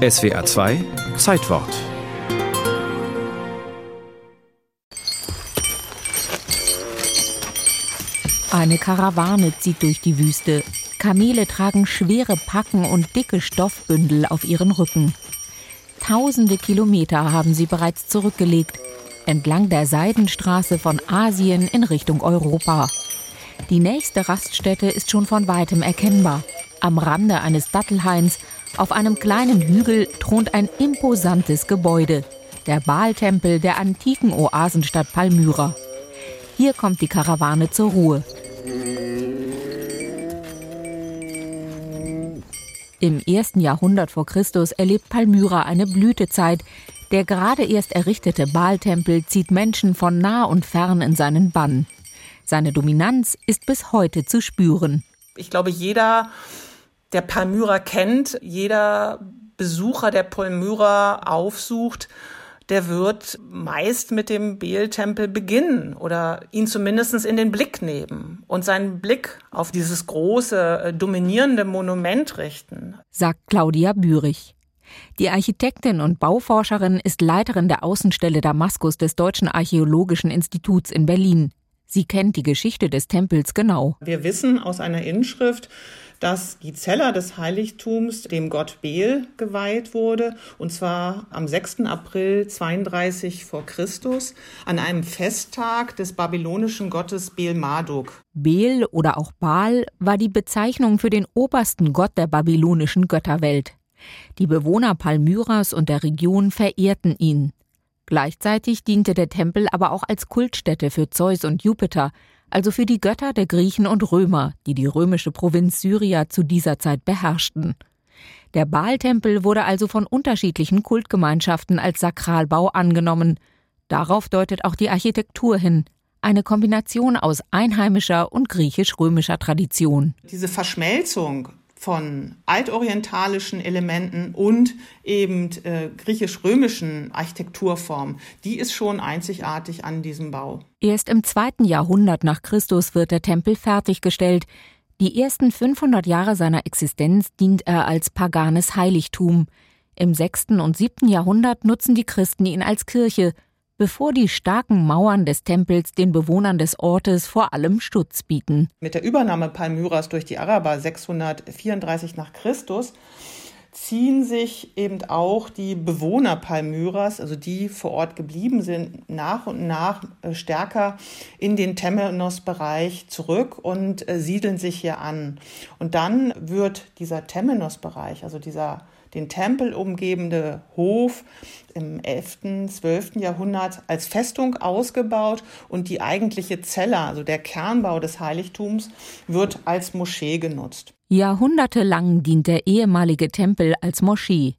SWA 2 Zeitwort Eine Karawane zieht durch die Wüste. Kamele tragen schwere Packen und dicke Stoffbündel auf ihren Rücken. Tausende Kilometer haben sie bereits zurückgelegt, entlang der Seidenstraße von Asien in Richtung Europa. Die nächste Raststätte ist schon von weitem erkennbar. Am Rande eines Dattelhains, auf einem kleinen Hügel, thront ein imposantes Gebäude, der Baaltempel der antiken Oasenstadt Palmyra. Hier kommt die Karawane zur Ruhe. Im ersten Jahrhundert vor Christus erlebt Palmyra eine Blütezeit. Der gerade erst errichtete Baaltempel zieht Menschen von nah und fern in seinen Bann. Seine Dominanz ist bis heute zu spüren. Ich glaube, jeder, der Palmyra kennt, jeder Besucher, der Palmyra aufsucht, der wird meist mit dem Beel-Tempel beginnen oder ihn zumindest in den Blick nehmen und seinen Blick auf dieses große, äh, dominierende Monument richten. Sagt Claudia Bürich. Die Architektin und Bauforscherin ist Leiterin der Außenstelle Damaskus des Deutschen Archäologischen Instituts in Berlin. Sie kennt die Geschichte des Tempels genau. Wir wissen aus einer Inschrift, dass die Zeller des Heiligtums dem Gott Bel geweiht wurde, und zwar am 6. April 32 vor Christus an einem Festtag des babylonischen Gottes Bel Marduk. Bel oder auch Baal war die Bezeichnung für den obersten Gott der babylonischen Götterwelt. Die Bewohner Palmyras und der Region verehrten ihn. Gleichzeitig diente der Tempel aber auch als Kultstätte für Zeus und Jupiter, also für die Götter der Griechen und Römer, die die römische Provinz Syria zu dieser Zeit beherrschten. Der Baaltempel wurde also von unterschiedlichen Kultgemeinschaften als Sakralbau angenommen. Darauf deutet auch die Architektur hin, eine Kombination aus einheimischer und griechisch-römischer Tradition. Diese Verschmelzung von altorientalischen Elementen und eben äh, griechisch-römischen Architekturformen, die ist schon einzigartig an diesem Bau. Erst im zweiten Jahrhundert nach Christus wird der Tempel fertiggestellt. Die ersten 500 Jahre seiner Existenz dient er als paganes Heiligtum. Im sechsten und siebten Jahrhundert nutzen die Christen ihn als Kirche bevor die starken Mauern des Tempels den Bewohnern des Ortes vor allem Schutz bieten. Mit der Übernahme Palmyras durch die Araber 634 nach Christus ziehen sich eben auch die Bewohner Palmyras, also die vor Ort geblieben sind, nach und nach äh, stärker in den Temenos-Bereich zurück und äh, siedeln sich hier an. Und dann wird dieser Temenos-Bereich, also dieser den Tempel umgebende Hof im 11., 12. Jahrhundert als Festung ausgebaut und die eigentliche Zelle, also der Kernbau des Heiligtums, wird als Moschee genutzt. Jahrhundertelang dient der ehemalige Tempel als Moschee.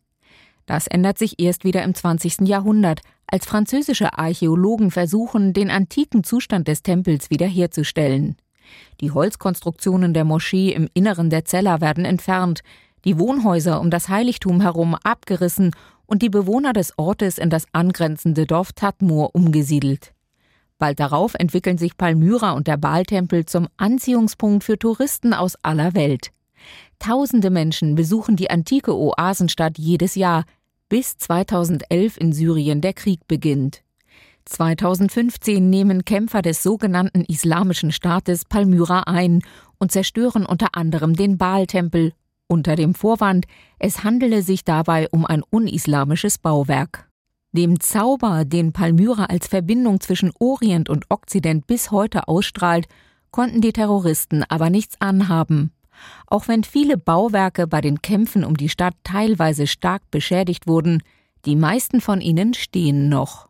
Das ändert sich erst wieder im 20. Jahrhundert, als französische Archäologen versuchen, den antiken Zustand des Tempels wiederherzustellen. Die Holzkonstruktionen der Moschee im Inneren der Zeller werden entfernt, die Wohnhäuser um das Heiligtum herum abgerissen und die Bewohner des Ortes in das angrenzende Dorf Tadmur umgesiedelt. Bald darauf entwickeln sich Palmyra und der Baaltempel zum Anziehungspunkt für Touristen aus aller Welt. Tausende Menschen besuchen die antike Oasenstadt jedes Jahr, bis 2011 in Syrien der Krieg beginnt. 2015 nehmen Kämpfer des sogenannten Islamischen Staates Palmyra ein und zerstören unter anderem den Baaltempel unter dem Vorwand, es handele sich dabei um ein unislamisches Bauwerk. Dem Zauber, den Palmyra als Verbindung zwischen Orient und Okzident bis heute ausstrahlt, konnten die Terroristen aber nichts anhaben. Auch wenn viele Bauwerke bei den Kämpfen um die Stadt teilweise stark beschädigt wurden, die meisten von ihnen stehen noch.